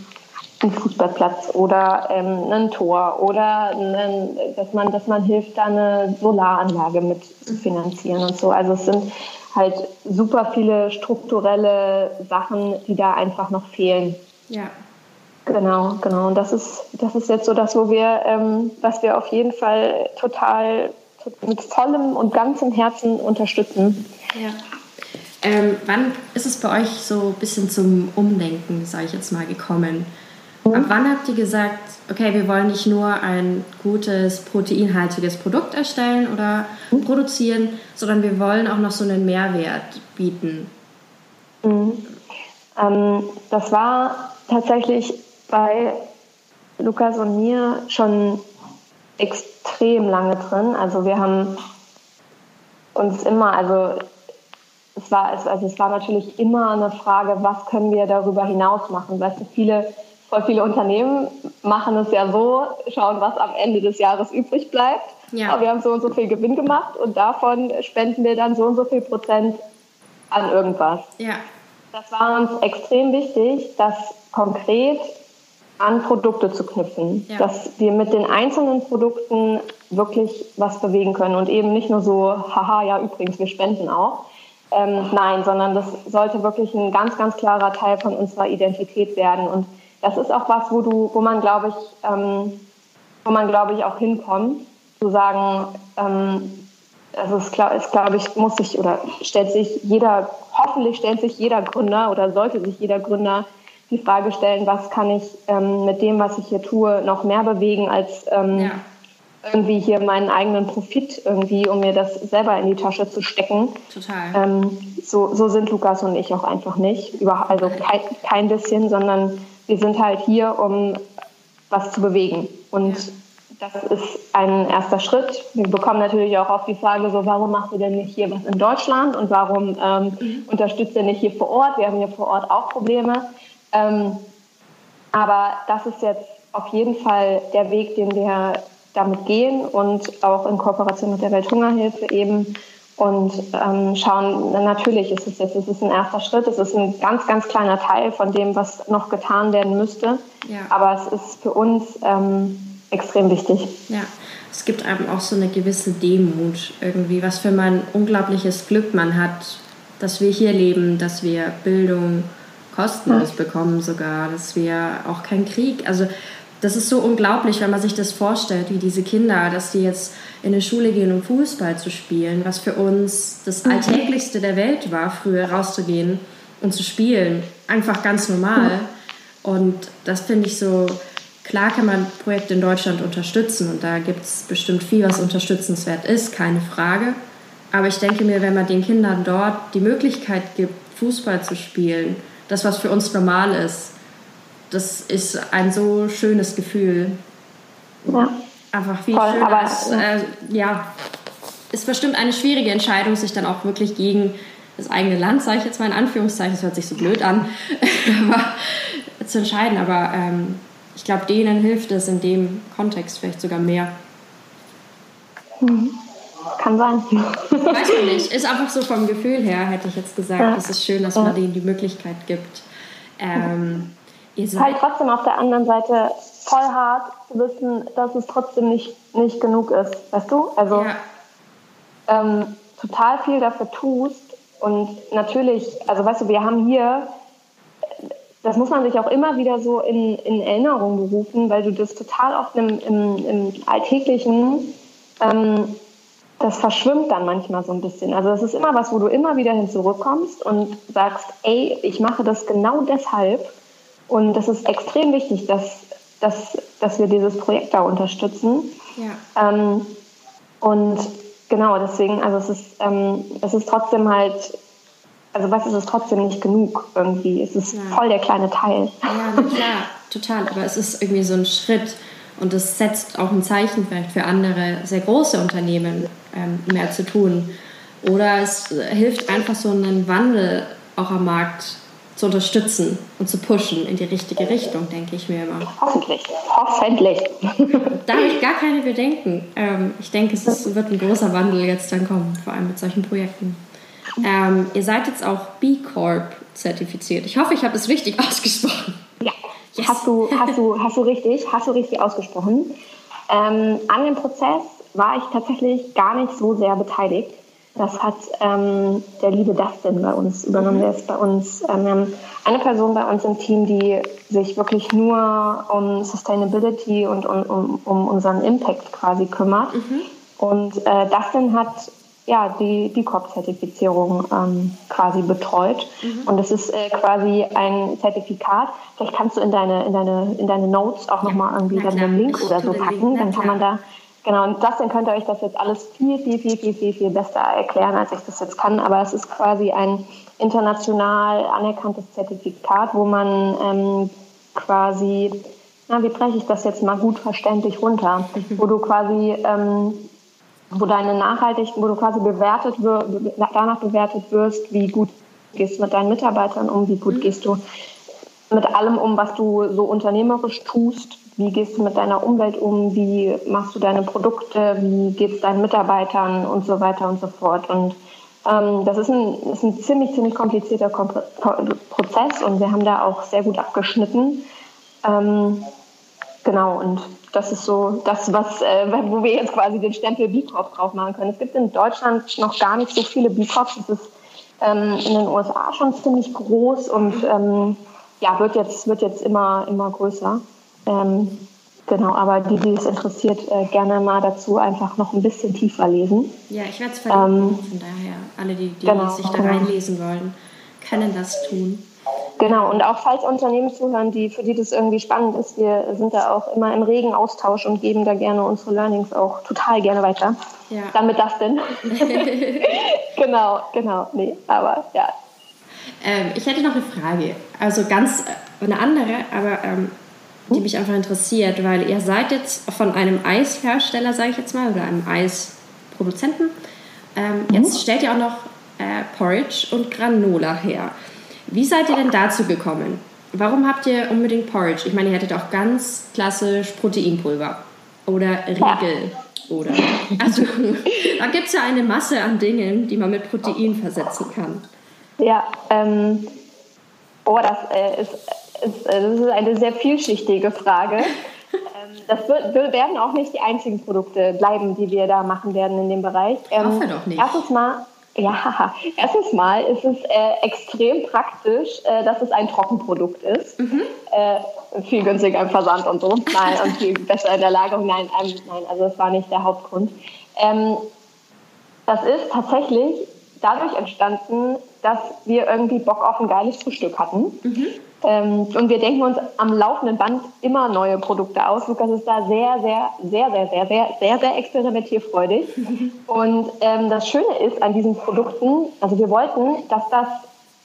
ein Fußballplatz oder ähm, ein Tor oder ein, dass man dass man hilft, da eine Solaranlage mit zu finanzieren und so. Also es sind halt super viele strukturelle Sachen, die da einfach noch fehlen. Ja. Genau, genau. Und das ist das ist jetzt so das, wo wir ähm, was wir auf jeden Fall total mit vollem und ganzem Herzen unterstützen. Ja. Ähm, wann ist es bei euch so ein bisschen zum Umdenken, sage ich jetzt mal, gekommen? Ab wann habt ihr gesagt, okay, wir wollen nicht nur ein gutes, proteinhaltiges Produkt erstellen oder mhm. produzieren, sondern wir wollen auch noch so einen Mehrwert bieten? Mhm. Ähm, das war tatsächlich bei Lukas und mir schon extrem lange drin. Also wir haben uns immer, also es war, also es war natürlich immer eine Frage, was können wir darüber hinaus machen. Weißt du, viele voll viele Unternehmen machen es ja so, schauen, was am Ende des Jahres übrig bleibt. Ja. Aber wir haben so und so viel Gewinn gemacht und davon spenden wir dann so und so viel Prozent an irgendwas. Ja. Das war uns extrem wichtig, das konkret an Produkte zu knüpfen, ja. dass wir mit den einzelnen Produkten wirklich was bewegen können und eben nicht nur so, haha, ja, übrigens, wir spenden auch. Ähm, nein, sondern das sollte wirklich ein ganz, ganz klarer Teil von unserer Identität werden. Und das ist auch was, wo du, wo man, glaube ich, ähm, wo man, glaube ich, auch hinkommt, zu sagen, ähm, also es, ist, glaube ich, muss sich oder stellt sich jeder, hoffentlich stellt sich jeder Gründer oder sollte sich jeder Gründer die Frage stellen, was kann ich ähm, mit dem, was ich hier tue, noch mehr bewegen als ähm, ja. irgendwie hier meinen eigenen Profit irgendwie, um mir das selber in die Tasche zu stecken. Total. Ähm, so, so sind Lukas und ich auch einfach nicht. Über, also kein, kein bisschen, sondern wir sind halt hier, um was zu bewegen. Und das ist ein erster Schritt. Wir bekommen natürlich auch oft die Frage, so, warum macht ihr denn nicht hier was in Deutschland und warum ähm, mhm. unterstützt ihr nicht hier vor Ort? Wir haben hier vor Ort auch Probleme. Ähm, aber das ist jetzt auf jeden Fall der Weg, den wir damit gehen und auch in Kooperation mit der Welthungerhilfe eben und ähm, schauen, natürlich ist es jetzt, es ist ein erster Schritt, es ist ein ganz, ganz kleiner Teil von dem, was noch getan werden müsste. Ja. Aber es ist für uns ähm, extrem wichtig. Ja, es gibt einem auch so eine gewisse Demut irgendwie, was für ein unglaubliches Glück man hat, dass wir hier leben, dass wir Bildung, kostenlos bekommen sogar, dass wir auch keinen Krieg, also das ist so unglaublich, wenn man sich das vorstellt, wie diese Kinder, dass die jetzt in eine Schule gehen, um Fußball zu spielen, was für uns das mhm. Alltäglichste der Welt war, früher rauszugehen und zu spielen. Einfach ganz normal. Und das finde ich so, klar kann man Projekte in Deutschland unterstützen und da gibt es bestimmt viel, was unterstützenswert ist, keine Frage. Aber ich denke mir, wenn man den Kindern dort die Möglichkeit gibt, Fußball zu spielen, das, was für uns normal ist, das ist ein so schönes Gefühl. Ja. Einfach viel Voll, schöner. Aber, äh, ja, ist bestimmt eine schwierige Entscheidung, sich dann auch wirklich gegen das eigene Land, sage ich jetzt mal in Anführungszeichen, das hört sich so blöd an, <laughs> aber, zu entscheiden. Aber ähm, ich glaube, denen hilft es in dem Kontext vielleicht sogar mehr. Mhm. Kann sein. Weiß ich nicht. Ist einfach so vom Gefühl her, hätte ich jetzt gesagt. Ja. Es ist schön, dass man denen die Möglichkeit gibt. Ähm, Ihr seid halt trotzdem auf der anderen Seite voll hart zu wissen, dass es trotzdem nicht, nicht genug ist. Weißt du? Also ja. ähm, total viel dafür tust. Und natürlich, also weißt du, wir haben hier, das muss man sich auch immer wieder so in, in Erinnerung berufen, weil du das total oft im, im, im Alltäglichen, ähm, das verschwimmt dann manchmal so ein bisschen. Also das ist immer was, wo du immer wieder hin zurückkommst und sagst, ey, ich mache das genau deshalb, und das ist extrem wichtig, dass, dass, dass wir dieses Projekt da unterstützen. Ja. Ähm, und genau, deswegen, also es ist, ähm, es ist trotzdem halt, also was ist es trotzdem nicht genug irgendwie. Es ist ja. voll der kleine Teil. Ja, klar, total. Aber es ist irgendwie so ein Schritt und es setzt auch ein Zeichen vielleicht für andere sehr große Unternehmen mehr zu tun. Oder es hilft einfach so einen Wandel auch am Markt zu unterstützen und zu pushen in die richtige Richtung, denke ich mir immer. Hoffentlich, hoffentlich. <laughs> Da habe ich gar keine Bedenken. Ähm, ich denke, es ist, wird ein großer Wandel jetzt dann kommen, vor allem mit solchen Projekten. Ähm, ihr seid jetzt auch B Corp zertifiziert. Ich hoffe, ich habe es richtig <laughs> ausgesprochen. Ja, yes. hast, du, hast, du, hast du richtig, hast du richtig ausgesprochen. Ähm, an dem Prozess war ich tatsächlich gar nicht so sehr beteiligt. Das hat ähm, der liebe Dustin bei uns übernommen. Der ist bei uns, ähm, eine Person bei uns im Team, die sich wirklich nur um Sustainability und um, um, um unseren Impact quasi kümmert. Mhm. Und äh, Dustin hat ja, die B Corp-Zertifizierung ähm, quasi betreut. Mhm. Und es ist äh, quasi ein Zertifikat. Vielleicht kannst du in deine, in deine, in deine Notes auch ja. nochmal irgendwie dann einen Link oder so packen. Dann kann man da Genau, und das, dann könnt ihr euch das jetzt alles viel, viel, viel, viel, viel, viel besser erklären, als ich das jetzt kann. Aber es ist quasi ein international anerkanntes Zertifikat, wo man ähm, quasi, na, wie breche ich das jetzt mal gut verständlich runter, wo du quasi, ähm, wo deine nachhaltig, wo du quasi bewertet danach bewertet wirst, wie gut gehst du mit deinen Mitarbeitern um, wie gut mhm. gehst du mit allem um, was du so unternehmerisch tust, wie gehst du mit deiner Umwelt um? Wie machst du deine Produkte? Wie geht es deinen Mitarbeitern und so weiter und so fort? Und ähm, das ist ein, ist ein ziemlich, ziemlich komplizierter Kom Prozess und wir haben da auch sehr gut abgeschnitten. Ähm, genau, und das ist so das, was, äh, <laughs> wo wir jetzt quasi den Stempel B Corp drauf machen können. Es gibt in Deutschland noch gar nicht so viele B Corps. Es ist ähm, in den USA schon ziemlich groß und ähm, ja, wird jetzt, wird jetzt immer, immer größer. Ähm, genau, aber die, die es interessiert, äh, gerne mal dazu einfach noch ein bisschen tiefer lesen. Ja, ich werde es verlinken, ähm, von daher alle, die, die genau, sich da genau. reinlesen wollen, können das tun. Genau, und auch falls Unternehmen zuhören, die, für die das irgendwie spannend ist, wir sind da auch immer im regen Austausch und geben da gerne unsere Learnings auch total gerne weiter. Ja. Damit das denn. <laughs> genau, genau, nee, aber ja. Ähm, ich hätte noch eine Frage, also ganz äh, eine andere, aber ähm, die mich einfach interessiert, weil ihr seid jetzt von einem Eishersteller, sage ich jetzt mal, oder einem Eisproduzenten. Ähm, mhm. Jetzt stellt ihr auch noch äh, Porridge und Granola her. Wie seid ihr denn dazu gekommen? Warum habt ihr unbedingt Porridge? Ich meine, ihr hättet auch ganz klassisch Proteinpulver oder Riegel. Oder, also, da gibt es ja eine Masse an Dingen, die man mit Protein versetzen kann. Ja, ähm, oh, das äh, ist das ist eine sehr vielschichtige Frage. <laughs> Ähm, das wird, werden auch nicht die einzigen Produkte bleiben, die wir da machen werden in dem Bereich. Ich hoffe ähm, doch nicht. Erstens mal, Ja, <laughs> erstens mal ist es äh, extrem praktisch, äh, dass es ein Trockenprodukt ist. Mhm. Äh, viel günstiger im Versand und so. Nein, und viel <laughs> besser in der Lagerung. Nein, ähm, nein, also das war nicht der Hauptgrund. Ähm, das ist tatsächlich dadurch entstanden, dass wir irgendwie Bock auf ein geiles Frühstück hatten. Mhm. Ähm, und wir denken uns am laufenden Band immer neue Produkte aus. Lukas ist da sehr, sehr, sehr, sehr, sehr, sehr, sehr, sehr experimentierfreudig. <laughs> Und ähm, das Schöne ist an diesen Produkten, also wir wollten, dass das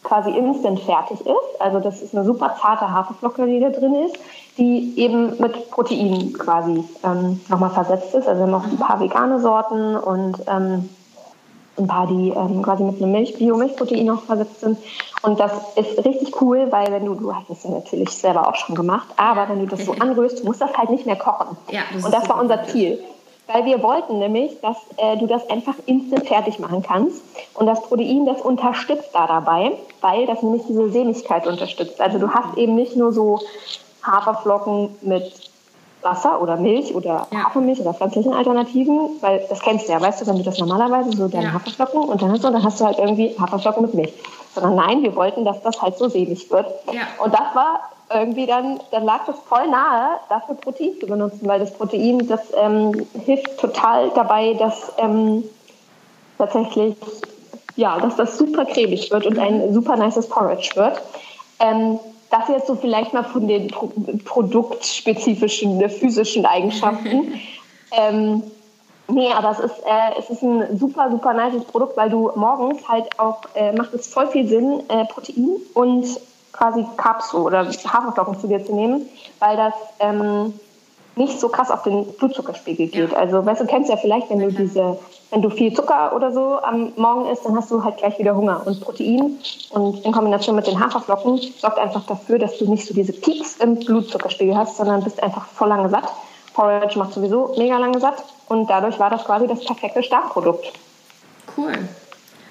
quasi instant fertig ist. Also das ist eine super zarte Haferflocke, die da drin ist, die eben mit Protein quasi ähm, nochmal versetzt ist. Also wir haben auch ein paar vegane Sorten und ähm, ein paar, die ähm, quasi mit einem Milch, Bio-Milchprotein noch versetzt sind. Und das ist richtig cool, weil wenn du, du hast es ja natürlich selber auch schon gemacht, aber wenn du das so anrührst, musst du das halt nicht mehr kochen. Ja, das und das war unser Ziel. Weil wir wollten nämlich, dass äh, du das einfach instant fertig machen kannst. Und das Protein, das unterstützt da dabei, weil das nämlich diese Sämigkeit unterstützt. Also du hast eben nicht nur so Haferflocken mit Wasser oder Milch oder ja. Hafermilch oder pflanzlichen Alternativen, weil das kennst du ja, weißt du, wenn du das normalerweise so deine ja. Haferflocken und dann hast du, dann hast du halt irgendwie Haferflocken mit Milch. Sondern nein, wir wollten, dass das halt so sämig wird. Ja. Und das war irgendwie dann, dann lag das voll nahe, dafür Protein zu benutzen, weil das Protein, das ähm, hilft total dabei, dass ähm, tatsächlich, ja, dass das super cremig wird und ein super nices Porridge wird. Ähm, das jetzt so vielleicht mal von den Pro produktspezifischen, physischen Eigenschaften. <laughs> ähm, nee, aber es ist, äh, es ist ein super, super nice Produkt, weil du morgens halt auch, äh, macht es voll viel Sinn, äh, Protein und quasi Carbs oder Haferflocken zu dir zu nehmen, weil das ähm, nicht so krass auf den Blutzuckerspiegel geht. Ja. Also, weißt du, kennst ja vielleicht, wenn du diese, wenn du viel Zucker oder so am Morgen isst, dann hast du halt gleich wieder Hunger. Und Protein und in Kombination mit den Haferflocken sorgt einfach dafür, dass du nicht so diese Peaks im Blutzuckerspiegel hast, sondern bist einfach voll lange satt. Porridge macht sowieso mega lange satt und dadurch war das quasi das perfekte Startprodukt. Cool.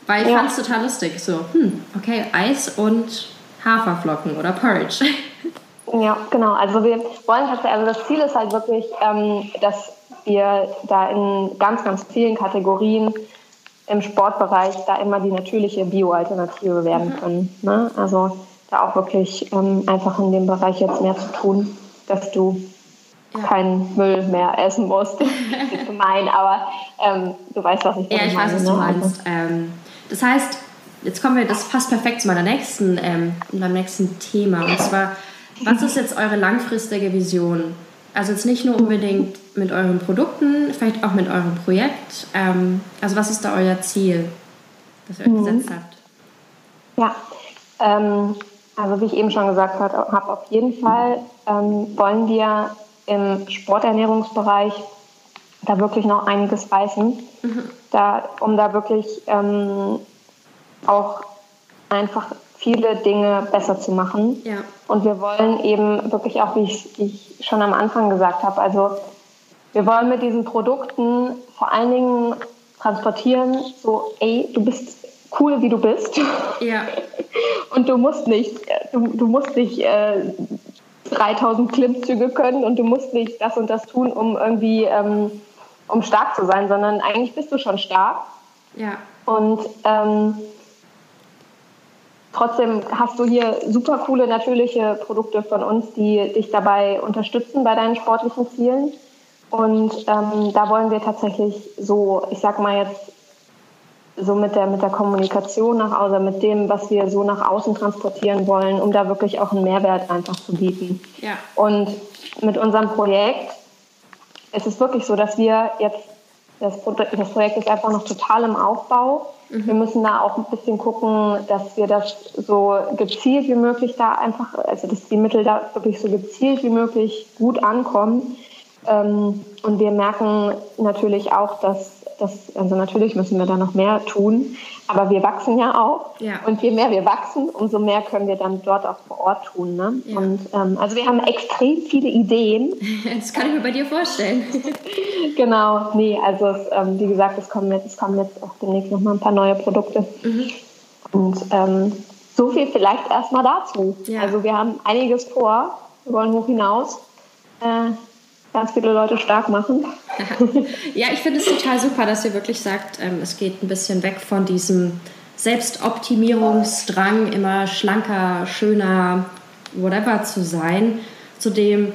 Weil ich ja. fand es total lustig. So, hm, okay, Eis und Haferflocken oder Porridge. <laughs> Ja, genau. Also wir wollen tatsächlich, also das Ziel ist halt wirklich, ähm, dass wir da in ganz, ganz vielen Kategorien im Sportbereich da immer die natürliche Bio-Alternative werden mhm. können. Ne? Also da auch wirklich ähm, einfach in dem Bereich jetzt mehr zu tun, dass du ja. keinen Müll mehr essen musst. das ist gemein, aber ähm, du weißt, was ich meine. Ja, ich weiß, was du ne? meinst. Ähm, das heißt, jetzt kommen wir, das passt perfekt zu meiner nächsten, ähm, meinem nächsten Thema. Und zwar was ist jetzt eure langfristige Vision? Also jetzt nicht nur unbedingt mit euren Produkten, vielleicht auch mit eurem Projekt. Ähm, also was ist da euer Ziel, das ihr euch mhm. gesetzt habt? Ja, ähm, also wie ich eben schon gesagt habe, auf jeden Fall ähm, wollen wir im Sporternährungsbereich da wirklich noch einiges reißen, mhm. da, um da wirklich ähm, auch einfach viele Dinge besser zu machen. Ja. Und wir wollen eben wirklich auch, wie ich, wie ich schon am Anfang gesagt habe, also wir wollen mit diesen Produkten vor allen Dingen transportieren, so, ey, du bist cool, wie du bist. Ja. <laughs> Und du musst nicht, du, du musst nicht äh, 3000 Klimmzüge können und du musst nicht das und das tun, um irgendwie, ähm, um stark zu sein, sondern eigentlich bist du schon stark. Ja. Und ähm, Trotzdem hast du hier super coole natürliche Produkte von uns, die dich dabei unterstützen bei deinen sportlichen Zielen. Und ähm, da wollen wir tatsächlich so, ich sag mal jetzt, so mit der, mit der Kommunikation nach außen, mit dem, was wir so nach außen transportieren wollen, um da wirklich auch einen Mehrwert einfach zu bieten. Ja. Und mit unserem Projekt ist es wirklich so, dass wir jetzt, das, das Projekt ist einfach noch total im Aufbau Mhm. Wir müssen da auch ein bisschen gucken, dass wir das so gezielt wie möglich da einfach, also dass die Mittel da wirklich so gezielt wie möglich gut ankommen. Ähm, und wir merken natürlich auch, dass das, also natürlich müssen wir da noch mehr tun, aber wir wachsen ja auch. Ja. Und je mehr wir wachsen, umso mehr können wir dann dort auch vor Ort tun. Ne? Ja. Und ähm, also wir haben extrem viele Ideen. <laughs> Das kann ich mir bei dir vorstellen. <laughs> genau, nee, also es, ähm, wie gesagt, es kommen jetzt, es kommen jetzt auch demnächst noch mal ein paar neue Produkte. Mhm. Und ähm, so viel vielleicht erstmal dazu. Ja. Also wir haben einiges vor, wir wollen hoch hinaus. Äh, ganz viele Leute stark machen. <laughs> ja, ich finde es total super, dass ihr wirklich sagt, ähm, es geht ein bisschen weg von diesem Selbstoptimierungsdrang, immer schlanker, schöner, whatever zu sein, zu dem,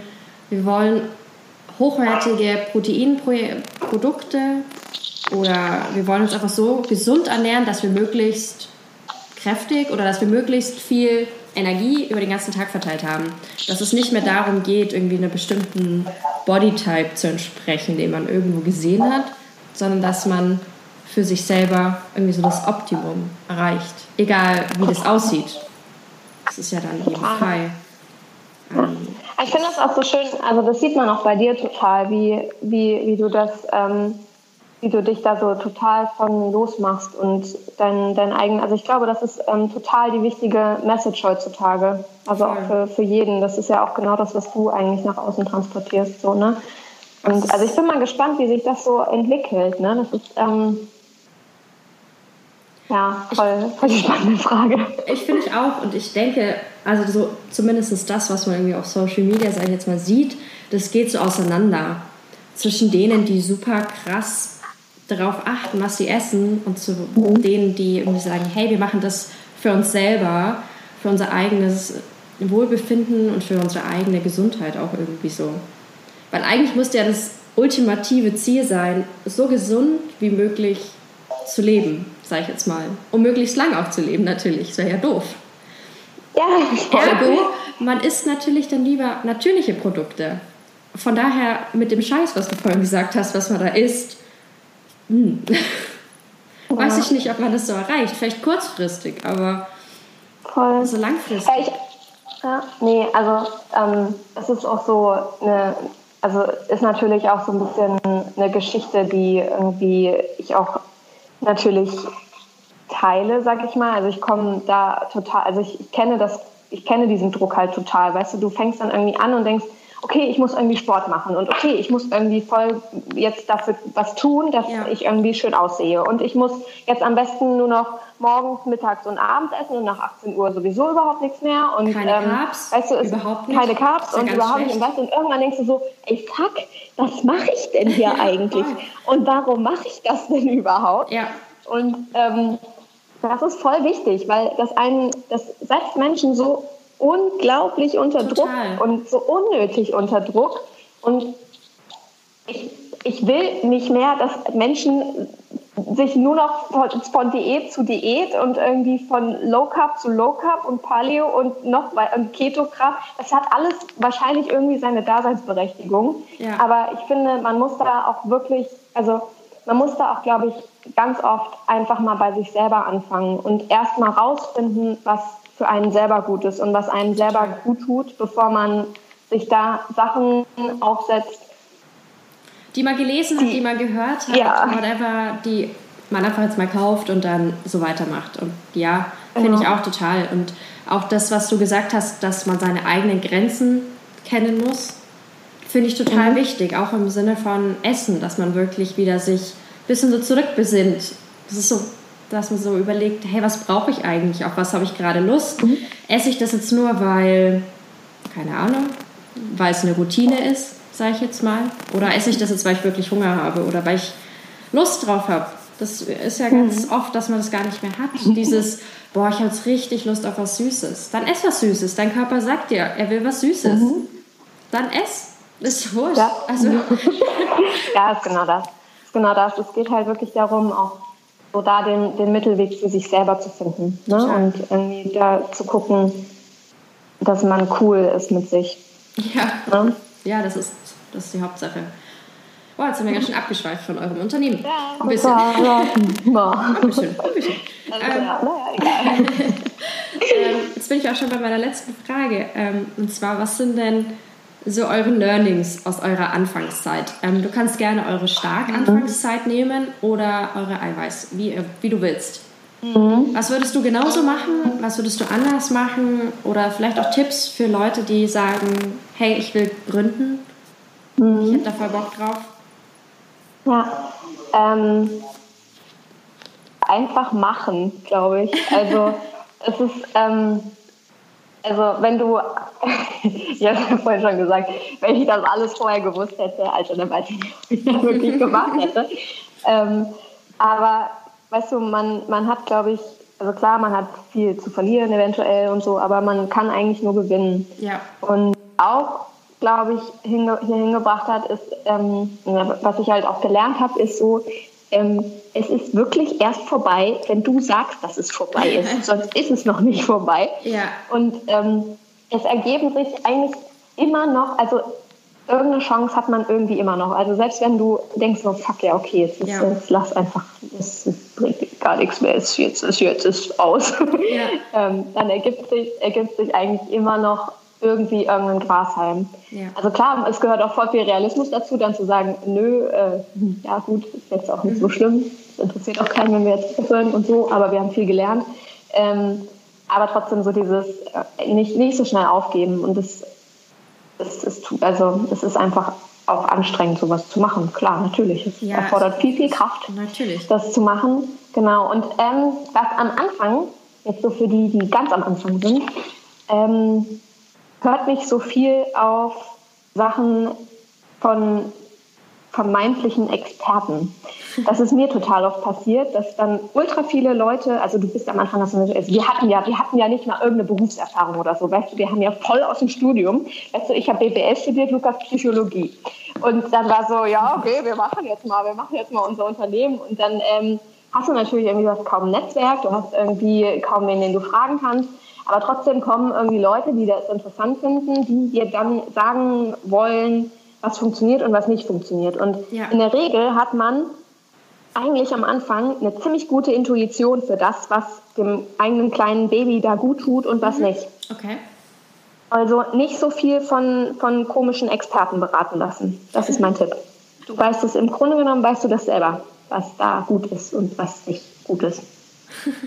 wir wollen hochwertige Proteinprodukte oder wir wollen uns einfach so gesund ernähren, dass wir möglichst kräftig oder dass wir möglichst viel Energie über den ganzen Tag verteilt haben. Dass es nicht mehr darum geht, irgendwie einer bestimmten Bodytype zu entsprechen, den man irgendwo gesehen hat, sondern dass man für sich selber irgendwie so das Optimum erreicht. Egal wie das aussieht. Das ist ja dann eben frei. Ähm, ich finde das auch so schön, also das sieht man auch bei dir total, wie, wie, wie du das ähm, wie du dich da so total von losmachst und dein, dein eigen, also ich glaube, das ist ähm, total die wichtige Message heutzutage. Also auch für, für jeden. Das ist ja auch genau das, was du eigentlich nach außen transportierst, so, ne? Und also ich bin mal gespannt, wie sich das so entwickelt, ne? Das ist, ähm, ja, voll, voll die spannende Frage. Ich finde ich auch und ich denke, also so zumindest das, was man irgendwie auf Social Media, sag ich jetzt mal, sieht, das geht so auseinander zwischen denen, die super krass darauf achten, was sie essen und zu denen, die irgendwie sagen, hey, wir machen das für uns selber, für unser eigenes Wohlbefinden und für unsere eigene Gesundheit auch irgendwie so. Weil eigentlich müsste ja das ultimative Ziel sein, so gesund wie möglich zu leben, sage ich jetzt mal. Um möglichst lang auch zu leben natürlich, das wäre ja doof. Ja, Ergo, man isst natürlich dann lieber natürliche Produkte. Von daher mit dem Scheiß, was du vorhin gesagt hast, was man da isst, hm. Ja. Weiß ich nicht, ob man das so erreicht. Vielleicht kurzfristig, aber Voll. so langfristig. Ja, ich, ja, nee, also ähm, es ist auch so eine, also ist natürlich auch so ein bisschen eine Geschichte, die irgendwie ich auch natürlich teile, sag ich mal. Also ich komme da total, also ich, ich kenne das, ich kenne diesen Druck halt total. Weißt du, du fängst dann irgendwie an und denkst, okay, ich muss irgendwie Sport machen und okay, ich muss irgendwie voll jetzt dafür was tun, dass ja. ich irgendwie schön aussehe und ich muss jetzt am besten nur noch morgens, mittags und abends essen und nach 18 Uhr sowieso überhaupt nichts mehr und keine ähm, Carbs, weißt du, es überhaupt nicht. keine Carbs und überhaupt nicht und, weißt, und irgendwann denkst du so, ey fuck, was mache ich denn hier <laughs> eigentlich und warum mache ich das denn überhaupt? Ja. Und ähm, das ist voll wichtig, weil das einen, das setzt Menschen so unglaublich unter Total. Druck und so unnötig unter Druck. Und ich, ich will nicht mehr, dass Menschen sich nur noch von, von Diät zu Diät und irgendwie von Low Carb zu Low Carb und Paleo und noch und Keto Kraft. Das hat alles wahrscheinlich irgendwie seine Daseinsberechtigung. Ja. Aber ich finde, man muss da auch wirklich, also man muss da auch, glaube ich, ganz oft einfach mal bei sich selber anfangen und erst mal rausfinden, was für einen selber gut ist und was einem selber gut tut, bevor man sich da Sachen aufsetzt. Die man gelesen hat, die, die man gehört hat, ja. whatever, die man einfach jetzt mal kauft und dann so weitermacht. Und ja, finde genau. ich auch total. Und auch das, was du gesagt hast, dass man seine eigenen Grenzen kennen muss, finde ich total mhm. wichtig. Auch im Sinne von Essen, dass man wirklich wieder sich ein bisschen so zurückbesinnt. Das ist so dass man so überlegt, hey, was brauche ich eigentlich, auf was habe ich gerade Lust? Mhm. Esse ich das jetzt nur, weil, keine Ahnung, weil es eine Routine ist, sage ich jetzt mal? Oder esse ich das jetzt, weil ich wirklich Hunger habe oder weil ich Lust drauf habe? Das ist ja ganz mhm. oft, dass man das gar nicht mehr hat. Dieses, <laughs> boah, ich habe jetzt richtig Lust auf was Süßes. Dann ess was Süßes. Dein Körper sagt dir, er will was Süßes. Mhm. Dann ess. Ist wurscht. Ja. Also. <laughs> ja, ist genau das. Ist genau das. Es geht halt wirklich darum, auch so da den, den Mittelweg für sich selber zu finden ne? und irgendwie da zu gucken, dass man cool ist mit sich. Ja, ne? ja das, ist, das ist die Hauptsache. Boah, jetzt sind wir ganz schön abgeschweift von eurem Unternehmen. Ja, ein bisschen. <laughs> Ja, ja. ein bisschen. Ein bisschen. <laughs> Ähm, <laughs> ähm, jetzt bin ich auch schon bei meiner letzten Frage. Ähm, und zwar, was sind denn so eure Learnings aus eurer Anfangszeit. Ähm, du kannst gerne eure Stark-Anfangszeit mhm. nehmen oder eure Eiweiß, wie, äh, wie du willst. Mhm. Was würdest du genauso machen? Was würdest du anders machen? Oder vielleicht auch Tipps für Leute, die sagen, hey, ich will gründen. Mhm. Ich hätte da voll Bock drauf. Ja, ähm, einfach machen, glaube ich. Also <laughs> es ist... Ähm, also wenn du, <laughs> ja, ich habe vorhin schon gesagt, wenn ich das alles vorher gewusst hätte, also dann weiß ich nicht, ob ich das wirklich gemacht hätte. Ähm, aber weißt du, man, man hat, glaube ich, also klar, man hat viel zu verlieren eventuell und so, aber man kann eigentlich nur gewinnen. Ja. Und auch, glaube ich, hinge hier hingebracht hat, ist, ähm, was ich halt auch gelernt habe, ist so, ähm, es ist wirklich erst vorbei, wenn du sagst, dass es vorbei ist. <laughs> Sonst ist es noch nicht vorbei. Ja. Und ähm, es ergeben sich eigentlich immer noch, also irgendeine Chance hat man irgendwie immer noch. Also selbst wenn du denkst, so fuck ja, okay, jetzt, ist, ja. jetzt lass einfach, es bringt gar nichts mehr, jetzt, jetzt, ist, jetzt ist aus. Ja. <laughs> ähm, dann ergibt sich, ergibt sich eigentlich immer noch irgendwie irgendein Grashalm. Ja. Also klar, es gehört auch voll viel Realismus dazu, dann zu sagen, nö, äh, ja gut, ist jetzt auch nicht so schlimm, das interessiert auch keinen, wenn wir jetzt aufhören und so, aber wir haben viel gelernt. Ähm, aber trotzdem so dieses äh, nicht, nicht so schnell aufgeben und das, das, das, also, das ist einfach auch anstrengend, sowas zu machen. Klar, natürlich. Es ja, erfordert viel, viel Kraft, natürlich. das zu machen. Genau. Und ähm, was am Anfang, jetzt so für die, die ganz am Anfang sind, ähm, hört nicht so viel auf Sachen von vermeintlichen Experten. Das ist mir total oft passiert, dass dann ultra viele Leute, also du bist am Anfang, also wir hatten ja, wir hatten ja nicht mal irgendeine Berufserfahrung oder so, weißt du, wir haben ja voll aus dem Studium, weißt du, ich habe BBL studiert, Lukas Psychologie. Und dann war so, ja, okay, wir machen jetzt mal, wir machen jetzt mal unser Unternehmen und dann ähm, hast du natürlich irgendwie was kaum ein Netzwerk, du hast irgendwie kaum wen, den du fragen kannst. Aber trotzdem kommen irgendwie Leute, die das interessant finden, die dir dann sagen wollen, was funktioniert und was nicht funktioniert. Und ja. in der Regel hat man eigentlich am Anfang eine ziemlich gute Intuition für das, was dem eigenen kleinen Baby da gut tut und was mhm. nicht. Okay. Also nicht so viel von, von komischen Experten beraten lassen. Das ist mein Tipp. Du weißt es im Grunde genommen, weißt du das selber, was da gut ist und was nicht gut ist.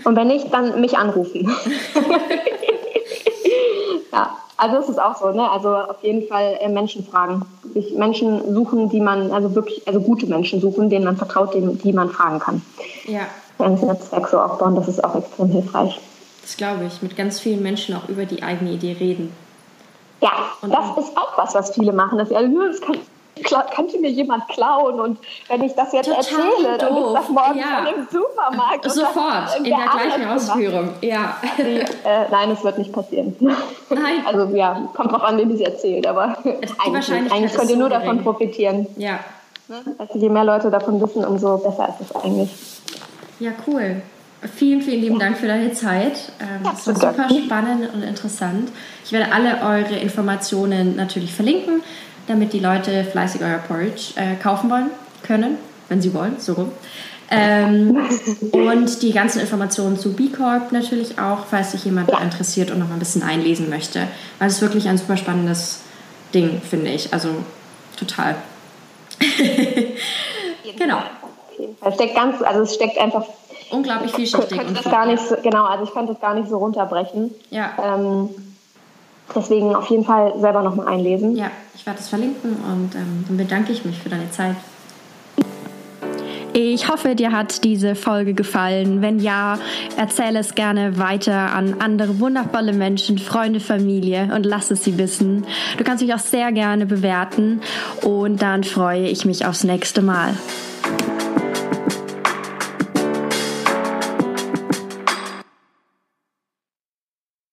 Und wenn nicht, dann mich anrufen. <laughs> ja, also das ist auch so, ne? Also auf jeden Fall äh, Menschen fragen. Sich Menschen suchen, die man, also wirklich, also gute Menschen suchen, denen man vertraut, denen, die man fragen kann. Ja. Ein Netzwerk so aufbauen, das ist auch extrem hilfreich. Das glaube ich, mit ganz vielen Menschen auch über die eigene Idee reden. Ja, und das ist auch was, was viele machen. Dass, ja, das kann könnte mir jemand klauen und wenn ich das jetzt Total erzähle, dann ist das morgen ja. schon im Supermarkt. Sofort, in der gleichen Ausführung, ja. Die, äh, nein, es wird nicht passieren. Nein. <laughs> Also ja, kommt drauf an, wem ich es erzählt, aber <laughs> eigentlich, eigentlich könnt ihr nur davon gering. profitieren. Ja. Also je mehr Leute davon wissen, umso besser ist es eigentlich. Ja, cool. Vielen, vielen lieben Dank für deine Zeit. Ähm, ja, das war super spannend und interessant. Ich werde alle eure Informationen natürlich verlinken damit die Leute fleißig euer Porridge äh, kaufen wollen können, wenn sie wollen, so rum. Ähm, <laughs> und die ganzen Informationen zu B Corp natürlich auch, falls sich jemand interessiert und noch mal ein bisschen einlesen möchte. Weil es ist wirklich ein super spannendes Ding, finde ich. Also total. <laughs> genau. Es steckt ganz, also es steckt einfach unglaublich vielschichtig. Ich könnte das gar nicht so, genau, also ich könnte es gar nicht so runterbrechen. Ja. Ähm, deswegen auf jeden Fall selber nochmal einlesen. Ja, ich werde es verlinken und ähm, dann bedanke ich mich für deine Zeit. Ich hoffe, dir hat diese Folge gefallen. Wenn ja, erzähle es gerne weiter an andere wundervolle Menschen, Freunde, Familie und lass es sie wissen. Du kannst mich auch sehr gerne bewerten und dann freue ich mich aufs nächste Mal.